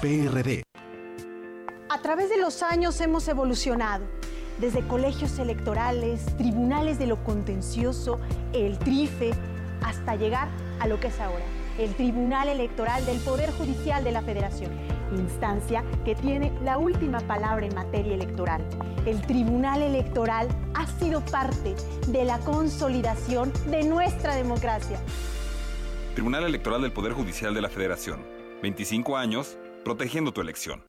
PRD. A través de los años hemos evolucionado, desde colegios electorales, tribunales de lo contencioso, el TRIFE, hasta llegar a lo que es ahora, el Tribunal Electoral del Poder Judicial de la Federación, instancia que tiene la última palabra en materia electoral. El Tribunal Electoral ha sido parte de la consolidación de nuestra democracia. Tribunal Electoral del Poder Judicial de la Federación. 25 años protegiendo tu elección.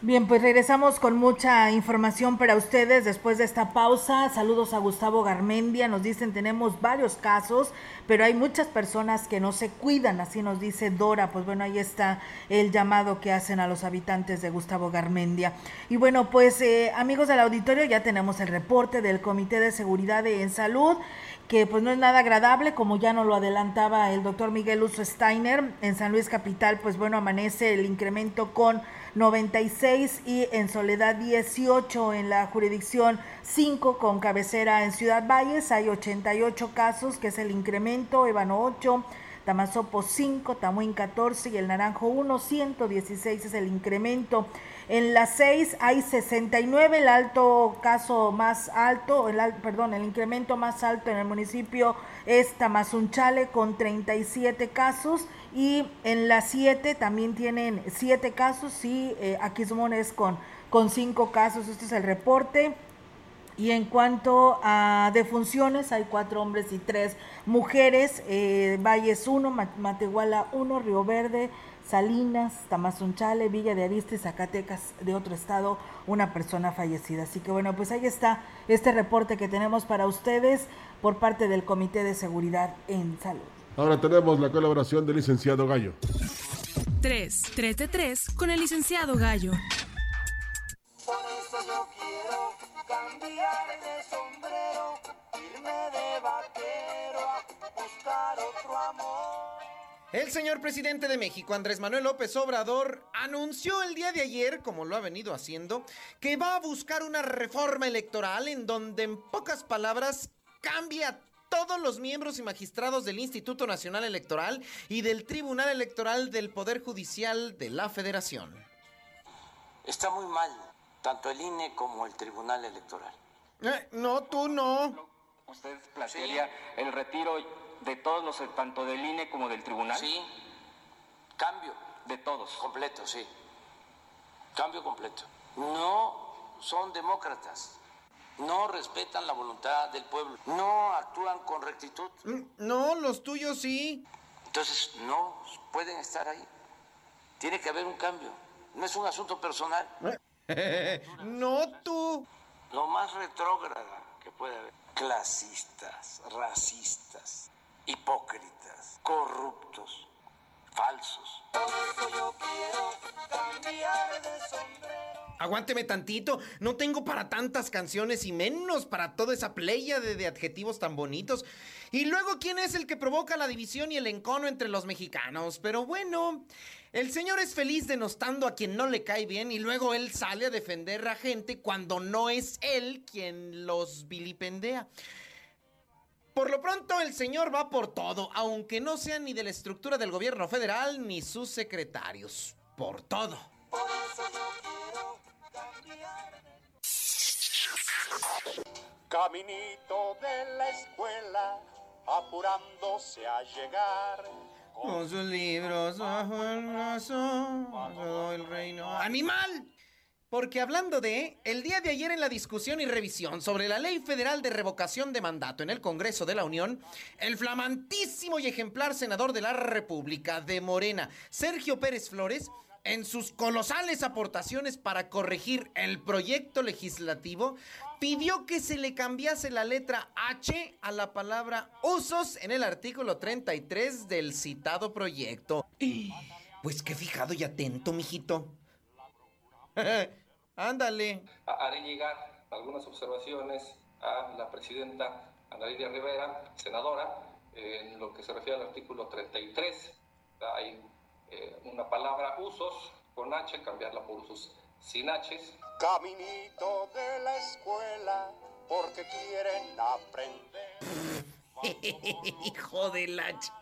Bien, pues regresamos con mucha información para ustedes después de esta pausa. Saludos a Gustavo Garmendia. Nos dicen tenemos varios casos, pero hay muchas personas que no se cuidan, así nos dice Dora. Pues bueno, ahí está el llamado que hacen a los habitantes de Gustavo Garmendia. Y bueno, pues eh, amigos del auditorio, ya tenemos el reporte del Comité de Seguridad en Salud que pues no es nada agradable, como ya nos lo adelantaba el doctor Miguel Uso Steiner, en San Luis Capital, pues bueno, amanece el incremento con 96 y en Soledad 18 en la jurisdicción 5 con cabecera en Ciudad Valles hay 88 casos que es el incremento, Ébano 8, Tamazopo 5, Tamuín 14 y el Naranjo 1, 116 es el incremento. En las 6 hay 69, el alto caso más alto, el, perdón, el incremento más alto en el municipio es Tamazunchale con 37 casos y en las 7 también tienen 7 casos y eh, Aquismón es con, con 5 casos. Este es el reporte. Y en cuanto a defunciones, hay cuatro hombres y tres mujeres. Eh, Valles 1, Matehuala 1, Río Verde, Salinas, Tamazunchale, Villa de Arista y Zacatecas de otro estado, una persona fallecida. Así que bueno, pues ahí está este reporte que tenemos para ustedes por parte del Comité de Seguridad en Salud. Ahora tenemos la colaboración del licenciado Gallo. 3, 3 de 3 con el licenciado Gallo. Por eso yo quiero cambiar de sombrero, irme de vaquero a buscar otro amor. El señor presidente de México, Andrés Manuel López Obrador, anunció el día de ayer, como lo ha venido haciendo, que va a buscar una reforma electoral en donde, en pocas palabras, cambia todos los miembros y magistrados del Instituto Nacional Electoral y del Tribunal Electoral del Poder Judicial de la Federación. Está muy mal, tanto el INE como el Tribunal Electoral. Eh, no, tú no. ¿Usted plantearía el retiro de todos los, tanto del INE como del Tribunal? Sí, cambio. De todos. Completo, sí. Cambio completo. No son demócratas no respetan la voluntad del pueblo, no actúan con rectitud. Mm, no, los tuyos sí. Entonces, no pueden estar ahí. Tiene que haber un cambio. No es un asunto personal. No tú. Lo más retrógrada que puede haber. Clasistas, racistas, hipócritas, corruptos, falsos. Yo quiero cambiar de sombrero. Aguánteme tantito, no tengo para tantas canciones y menos para toda esa playa de, adjetivos tan bonitos. Y luego, ¿quién es el que provoca la división y el encono entre los mexicanos? Pero bueno, el señor es feliz denostando a quien no le cae bien y luego él sale a defender a gente cuando no es él quien los vilipendea. Por lo pronto, el señor va por todo, aunque no sea ni de la estructura del gobierno federal ni sus secretarios. Por todo. Caminito de la escuela, apurándose a llegar. Con sus libros bajo el brazo, todo el reino. ¡Animal! Porque hablando de, el día de ayer en la discusión y revisión sobre la Ley Federal de Revocación de Mandato en el Congreso de la Unión, el flamantísimo y ejemplar senador de la República de Morena, Sergio Pérez Flores, en sus colosales aportaciones para corregir el proyecto legislativo, pidió que se le cambiase la letra H a la palabra usos en el artículo 33 del citado proyecto. Pues qué fijado y atento, mijito. Ándale. Haré llegar algunas observaciones a la presidenta Ana Lidia Rivera, senadora, en lo que se refiere al artículo 33. Hay eh, una palabra usos con H, cambiarla por usos sin H. Caminito de la escuela, porque quieren aprender. Hijo del H.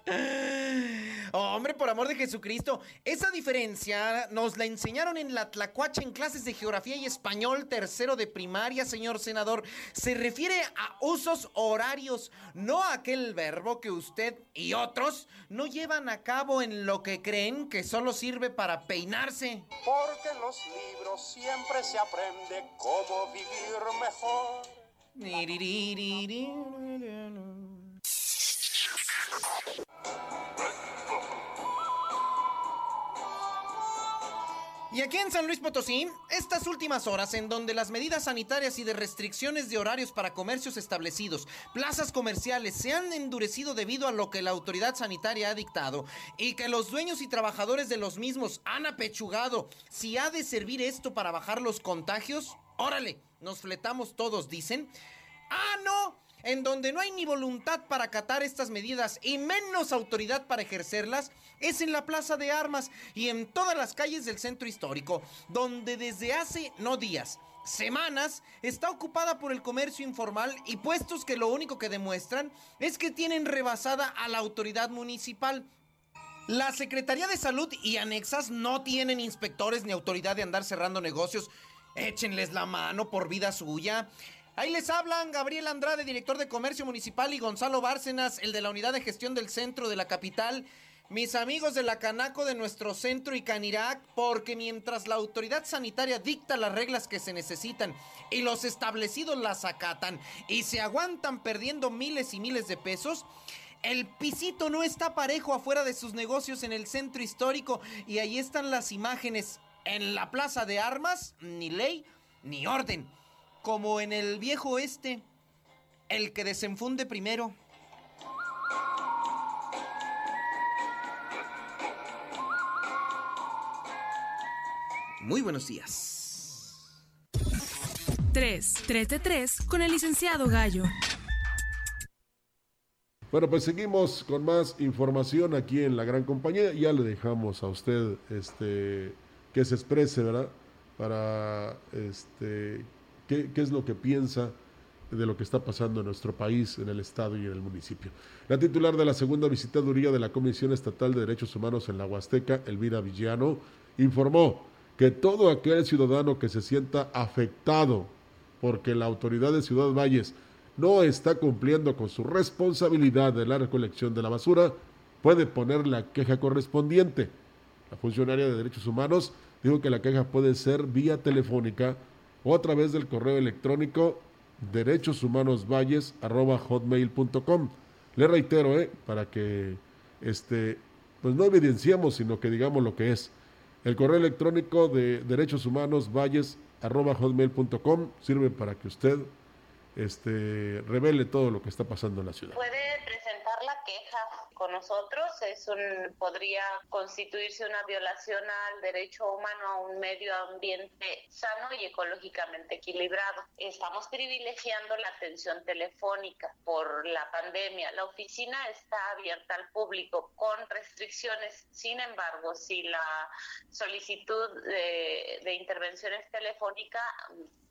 Hombre, por amor de Jesucristo, esa diferencia nos la enseñaron en la Tlacuacha en clases de geografía y español tercero de primaria, señor senador. Se refiere a usos horarios, no a aquel verbo que usted y otros no llevan a cabo en lo que creen que solo sirve para peinarse. Porque en los libros siempre se aprende cómo vivir mejor. Y aquí en San Luis Potosí, estas últimas horas en donde las medidas sanitarias y de restricciones de horarios para comercios establecidos, plazas comerciales se han endurecido debido a lo que la autoridad sanitaria ha dictado y que los dueños y trabajadores de los mismos han apechugado si ha de servir esto para bajar los contagios, órale, nos fletamos todos, dicen. ¡Ah, no! En donde no hay ni voluntad para acatar estas medidas y menos autoridad para ejercerlas, es en la Plaza de Armas y en todas las calles del centro histórico, donde desde hace no días, semanas está ocupada por el comercio informal y puestos que lo único que demuestran es que tienen rebasada a la autoridad municipal. La Secretaría de Salud y anexas no tienen inspectores ni autoridad de andar cerrando negocios. Échenles la mano por vida suya. Ahí les hablan Gabriel Andrade, director de Comercio Municipal, y Gonzalo Bárcenas, el de la Unidad de Gestión del Centro de la Capital. Mis amigos de la Canaco de nuestro centro y Canirac, porque mientras la autoridad sanitaria dicta las reglas que se necesitan y los establecidos las acatan y se aguantan perdiendo miles y miles de pesos, el pisito no está parejo afuera de sus negocios en el centro histórico y ahí están las imágenes. En la plaza de armas, ni ley ni orden como en el viejo oeste, el que desenfunde primero. Muy buenos días. 3, 3 de 3 con el licenciado Gallo. Bueno, pues seguimos con más información aquí en la gran compañía. Ya le dejamos a usted este que se exprese, ¿verdad? Para este qué, es lo que piensa de lo que está pasando en nuestro país, en el Estado y en el municipio. La titular de la segunda visitaduría de la Comisión Estatal de Derechos Humanos en la Huasteca, Elvira Villano, informó que todo aquel ciudadano que se sienta afectado porque la autoridad de Ciudad Valles no está cumpliendo con su responsabilidad de la recolección de la basura, puede poner la queja correspondiente. La funcionaria de Derechos Humanos dijo que la queja puede ser vía telefónica o a través del correo electrónico derechoshumanosvalles.hotmail.com. Le reitero, eh, para que este, pues no evidenciamos, sino que digamos lo que es. El correo electrónico de derechoshumanosvalles.hotmail.com sirve para que usted este, revele todo lo que está pasando en la ciudad. Presentar la queja con nosotros es un podría constituirse una violación al derecho humano a un medio ambiente sano y ecológicamente equilibrado. Estamos privilegiando la atención telefónica por la pandemia. La oficina está abierta al público con restricciones. Sin embargo, si la solicitud de, de intervenciones telefónicas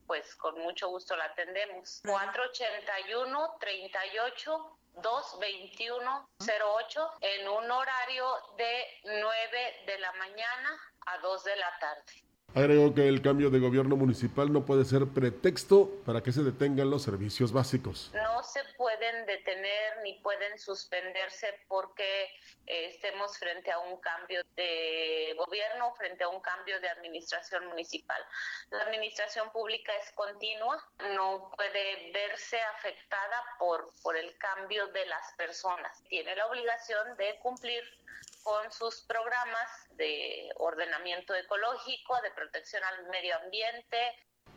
pues con mucho gusto la atendemos. 481 38 22108 en un horario de 9 de la mañana a 2 de la tarde. Agregó que el cambio de gobierno municipal no puede ser pretexto para que se detengan los servicios básicos. No se pueden detener ni pueden suspenderse porque eh, estemos frente a un cambio de gobierno, frente a un cambio de administración municipal. La administración pública es continua, no puede verse afectada por, por el cambio de las personas. Tiene la obligación de cumplir con sus programas de ordenamiento ecológico, de protección al medio ambiente.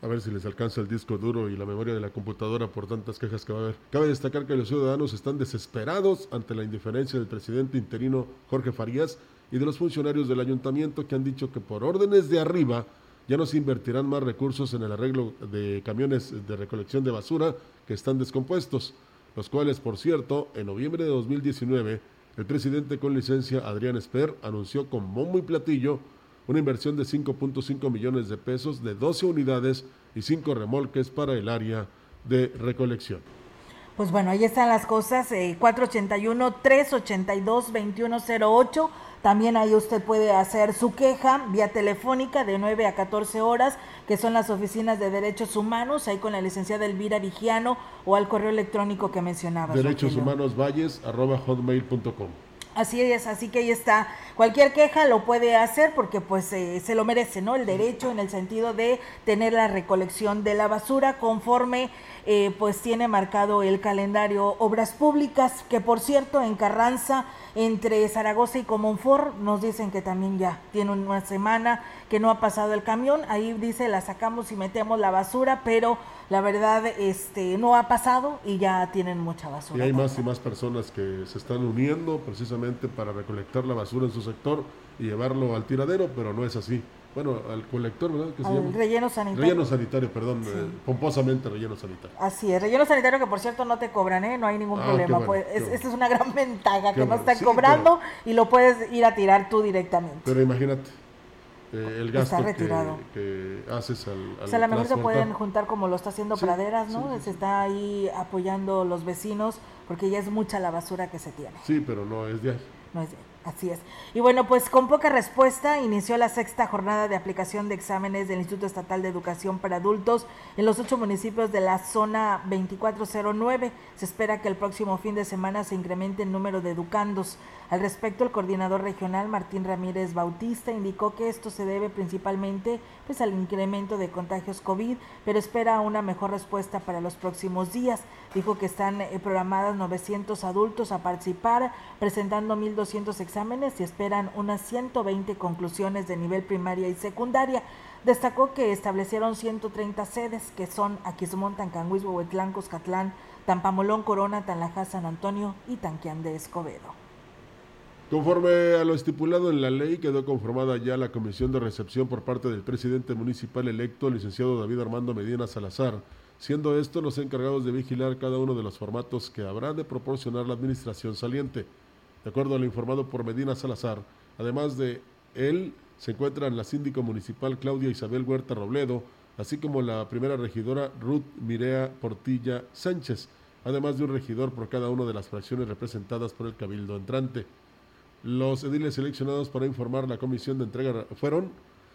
A ver si les alcanza el disco duro y la memoria de la computadora por tantas quejas que va a haber. Cabe destacar que los ciudadanos están desesperados ante la indiferencia del presidente interino Jorge Farías y de los funcionarios del ayuntamiento que han dicho que por órdenes de arriba ya no se invertirán más recursos en el arreglo de camiones de recolección de basura que están descompuestos, los cuales, por cierto, en noviembre de 2019 el presidente con licencia Adrián Esper anunció con bombo y platillo una inversión de 5.5 millones de pesos de 12 unidades y 5 remolques para el área de recolección. Pues bueno, ahí están las cosas, eh, 481-382-2108. También ahí usted puede hacer su queja vía telefónica de 9 a 14 horas, que son las oficinas de derechos humanos, ahí con la licenciada Elvira Vigiano o al correo electrónico que mencionaba. Derechos Humanos Valles, arroba hotmail.com. Así es, así que ahí está. Cualquier queja lo puede hacer porque pues eh, se lo merece, ¿no? El derecho en el sentido de tener la recolección de la basura conforme eh, pues tiene marcado el calendario Obras Públicas, que por cierto en Carranza, entre Zaragoza y Comonfort, nos dicen que también ya tiene una semana que no ha pasado el camión. Ahí dice la sacamos y metemos la basura, pero la verdad este no ha pasado y ya tienen mucha basura. Y hay más y más personas que se están uniendo precisamente para recolectar la basura en su sector y llevarlo al tiradero, pero no es así. Bueno, al colector, ¿verdad? ¿Qué se llama? relleno sanitario. Relleno sanitario, perdón, eh, pomposamente relleno sanitario. Así es, relleno sanitario que por cierto no te cobran, ¿eh? No hay ningún Ah, problema. bueno, pues, es- bueno. esta es una gran ventaja, Qué que no están Sí, cobrando y lo puedes ir a tirar tú directamente. Pero imagínate, eh, el Está gasto que, retirado. que haces al, al O sea, a lo mejor se pueden juntar como lo está haciendo Sí, Praderas, ¿no? sí, Se está ahí apoyando los vecinos porque ya es mucha la basura que se tiene. Sí, pero no es de ahí. No es así es. Y bueno, pues con poca respuesta inició la sexta jornada de aplicación de exámenes del Instituto Estatal de Educación para Adultos en los ocho municipios de la zona 2409. Se espera que el próximo fin de semana se incremente el número de educandos. Al respecto, el coordinador regional Martín Ramírez Bautista indicó que esto se debe principalmente pues, al incremento de contagios COVID, pero espera una mejor respuesta para los próximos días. Dijo que están eh, programadas 900 adultos a participar, presentando 1.200 exámenes y esperan unas 120 conclusiones de nivel primaria y secundaria. Destacó que establecieron 130 sedes, que son Aquismón, Tancanguis, Huehuetlán, Coscatlán, Tampamolón, Corona, Tanlajá, San Antonio y Tanquián de Escobedo. Conforme a lo estipulado en la ley, quedó conformada ya la comisión de recepción por parte del presidente municipal electo, el licenciado David Armando Medina Salazar, siendo estos los encargados de vigilar cada uno de los formatos que habrá de proporcionar la administración saliente. De acuerdo a lo informado por Medina Salazar, además de él, se encuentran la síndico municipal Claudia Isabel Huerta Robledo, así como la primera regidora Ruth Mirea Portilla Sánchez, además de un regidor por cada una de las fracciones representadas por el cabildo entrante. Los ediles seleccionados para informar la comisión de entrega fueron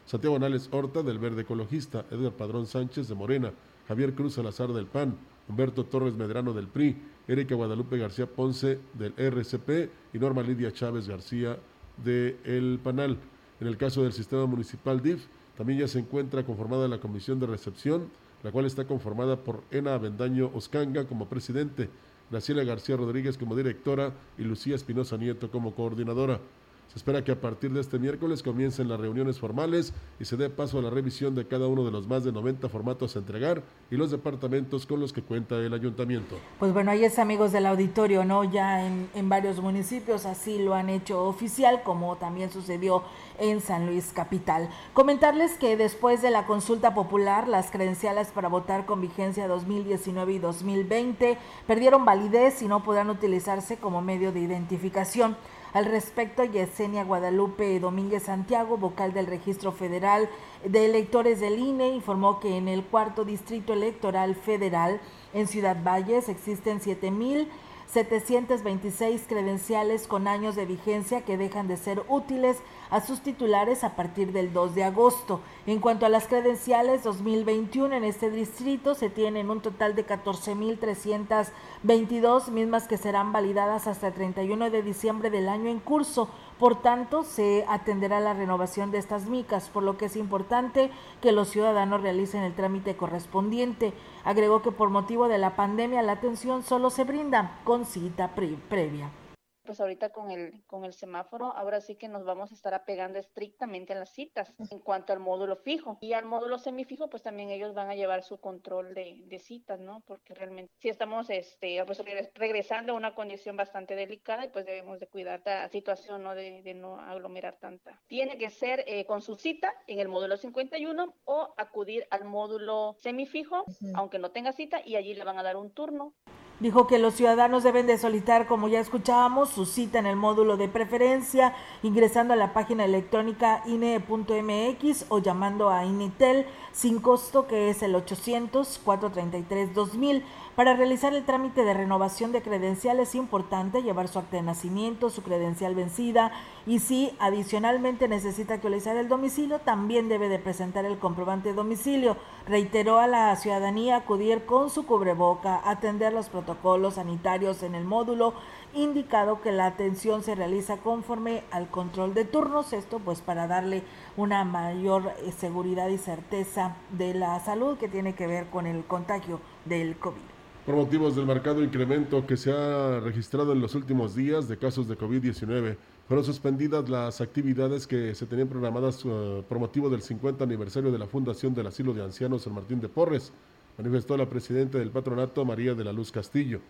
Santiago Anales Horta del Verde Ecologista, Edgar Padrón Sánchez de Morena, Javier Cruz Salazar del PAN, Humberto Torres Medrano del PRI, Erika Guadalupe García Ponce del RCP y Norma Lidia Chávez García de El Panal. En el caso del sistema municipal DIF, también ya se encuentra conformada la comisión de recepción, la cual está conformada por Ena Avendaño Oscanga como presidente, Graciela García Rodríguez como directora y Lucía Espinosa Nieto como coordinadora. Se espera que a partir de este miércoles comiencen las reuniones formales y se dé paso a la revisión de cada uno de los más de 90 formatos a entregar y los departamentos con los que cuenta el ayuntamiento. Pues bueno, ahí es amigos del auditorio, ¿no? Ya en, en varios municipios así lo han hecho oficial, como también sucedió en San Luis Capital. Comentarles que después de la consulta popular, las credenciales para votar con vigencia 2019 y 2020 perdieron validez y no podrán utilizarse como medio de identificación. Al respecto, Yesenia Guadalupe Domínguez Santiago, vocal del Registro Federal de Electores del INE, informó que en el cuarto distrito electoral federal en Ciudad Valles existen 7.726 credenciales con años de vigencia que dejan de ser útiles a sus titulares a partir del 2 de agosto. En cuanto a las credenciales 2021 en este distrito se tienen un total de 14.322 mismas que serán validadas hasta el 31 de diciembre del año en curso. Por tanto, se atenderá la renovación de estas micas, por lo que es importante que los ciudadanos realicen el trámite correspondiente. Agregó que por motivo de la pandemia la atención solo se brinda con cita pre previa pues ahorita con el, con el semáforo, ahora sí que nos vamos a estar apegando estrictamente a las citas en cuanto al módulo fijo. Y al módulo semifijo, pues también ellos van a llevar su control de, de citas, ¿no? Porque realmente si estamos este, pues, regresando a una condición bastante delicada y pues debemos de cuidar la situación, ¿no? De, de no aglomerar tanta. Tiene que ser eh, con su cita en el módulo 51 o acudir al módulo semifijo, uh -huh. aunque no tenga cita, y allí le van a dar un turno Dijo que los ciudadanos deben de solicitar, como ya escuchábamos, su cita en el módulo de preferencia, ingresando a la página electrónica INE.mx o llamando a INITEL sin costo, que es el 800-433-2000. Para realizar el trámite de renovación de credencial es importante llevar su acta de nacimiento, su credencial vencida y si adicionalmente necesita actualizar el domicilio, también debe de presentar el comprobante de domicilio. Reiteró a la ciudadanía acudir con su cubreboca, atender los protocolos sanitarios en el módulo, indicado que la atención se realiza conforme al control de turnos, esto pues para darle una mayor eh, seguridad y certeza de la salud que tiene que ver con el contagio del COVID. Por motivos del marcado incremento que se ha registrado en los últimos días de casos de COVID-19, fueron suspendidas las actividades que se tenían programadas uh, por motivo del 50 aniversario de la fundación del Asilo de Ancianos San Martín de Porres, manifestó la presidenta del patronato María de la Luz Castillo.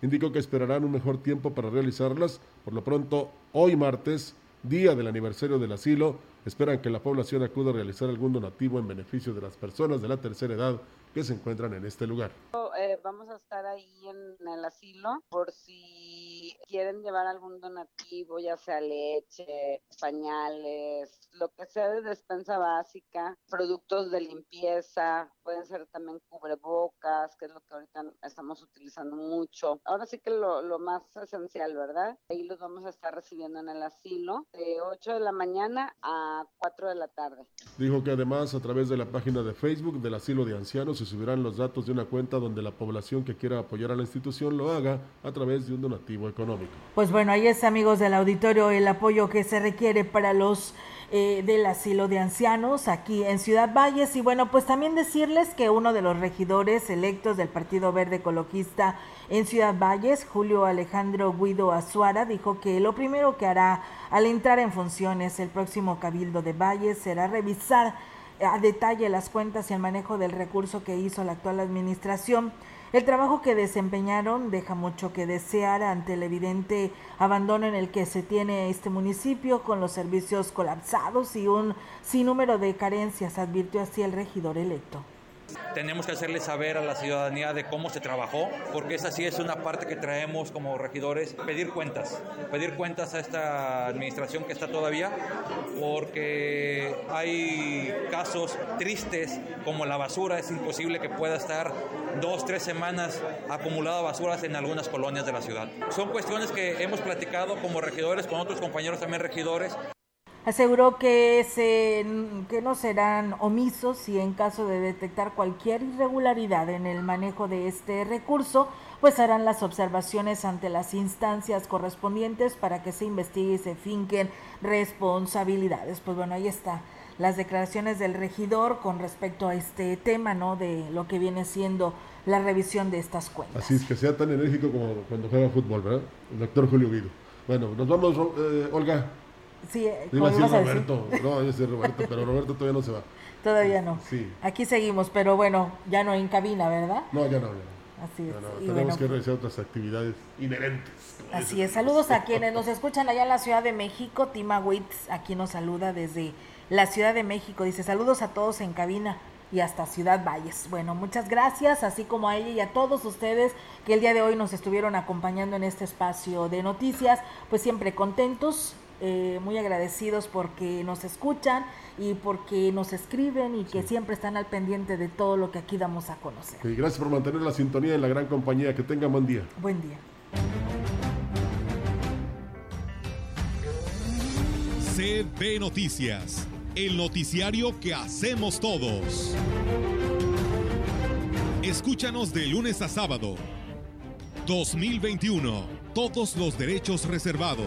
Indicó que esperarán un mejor tiempo para realizarlas. Por lo pronto, hoy martes, día del aniversario del asilo, esperan que la población acuda a realizar algún donativo en beneficio de las personas de la tercera edad que se encuentran en este lugar. Eh, vamos a estar ahí en el asilo por si quieren llevar algún donativo, ya sea leche, pañales, lo que sea de despensa básica, productos de limpieza, pueden ser también cubrebocas, que es lo que ahorita estamos utilizando mucho. Ahora sí que lo, lo más esencial, ¿verdad? Ahí los vamos a estar recibiendo en el asilo de 8 de la mañana a 4 de la tarde. Dijo que además a través de la página de Facebook del asilo de ancianos se subirán los datos de una cuenta donde la población que quiera apoyar a la institución lo haga a través de un donativo económico. Pues bueno, ahí es amigos del auditorio el apoyo que se requiere para los eh, del asilo de ancianos aquí en Ciudad Valles. Y bueno, pues también decirles que uno de los regidores electos del Partido Verde Ecologista en Ciudad Valles, Julio Alejandro Guido Azuara, dijo que lo primero que hará al entrar en funciones el próximo Cabildo de Valles será revisar a detalle las cuentas y el manejo del recurso que hizo la actual administración. El trabajo que desempeñaron deja mucho que desear ante el evidente abandono en el que se tiene este municipio con los servicios colapsados y un sinnúmero de carencias, advirtió así el regidor electo. Tenemos que hacerle saber a la ciudadanía de cómo se trabajó, porque esa sí es una parte que traemos como regidores, pedir cuentas, pedir cuentas a esta administración que está todavía, porque hay casos tristes como la basura, es imposible que pueda estar dos, tres semanas acumulada basuras en algunas colonias de la ciudad. Son cuestiones que hemos platicado como regidores con otros compañeros también regidores Aseguró que, se, que no serán omisos y en caso de detectar cualquier irregularidad en el manejo de este recurso, pues harán las observaciones ante las instancias correspondientes para que se investigue y se finquen responsabilidades. Pues bueno, ahí está las declaraciones del regidor con respecto a este tema, ¿no? De lo que viene siendo la revisión de estas cuentas. Así es que sea tan enérgico como cuando juega fútbol, ¿verdad? El doctor Julio Guido. Bueno, nos vamos, eh, Olga. Sí, Iba a decir Roberto. No, yo sé Roberto, pero Roberto todavía no se va. Todavía no. Sí. Aquí seguimos, pero bueno, ya no en cabina, ¿verdad? No, ya no. Así es. tenemos que realizar otras actividades inherentes. Así es. Saludos a quienes nos escuchan allá en la Ciudad de México. Tima Witz aquí nos saluda desde la Ciudad de México. Dice saludos a todos en cabina y hasta Ciudad Valles. Bueno, muchas gracias, así como a ella y a todos ustedes que el día de hoy nos estuvieron acompañando en este espacio de noticias. Pues siempre contentos, eh, muy agradecidos porque nos escuchan y porque nos escriben y que siempre están al pendiente de todo lo que aquí damos a conocer. gracias por mantener la sintonía en la gran compañía. Que tengan buen día. Buen día. CB Noticias, el noticiario que hacemos todos. Escúchanos de lunes a sábado. 2021. Todos los derechos reservados.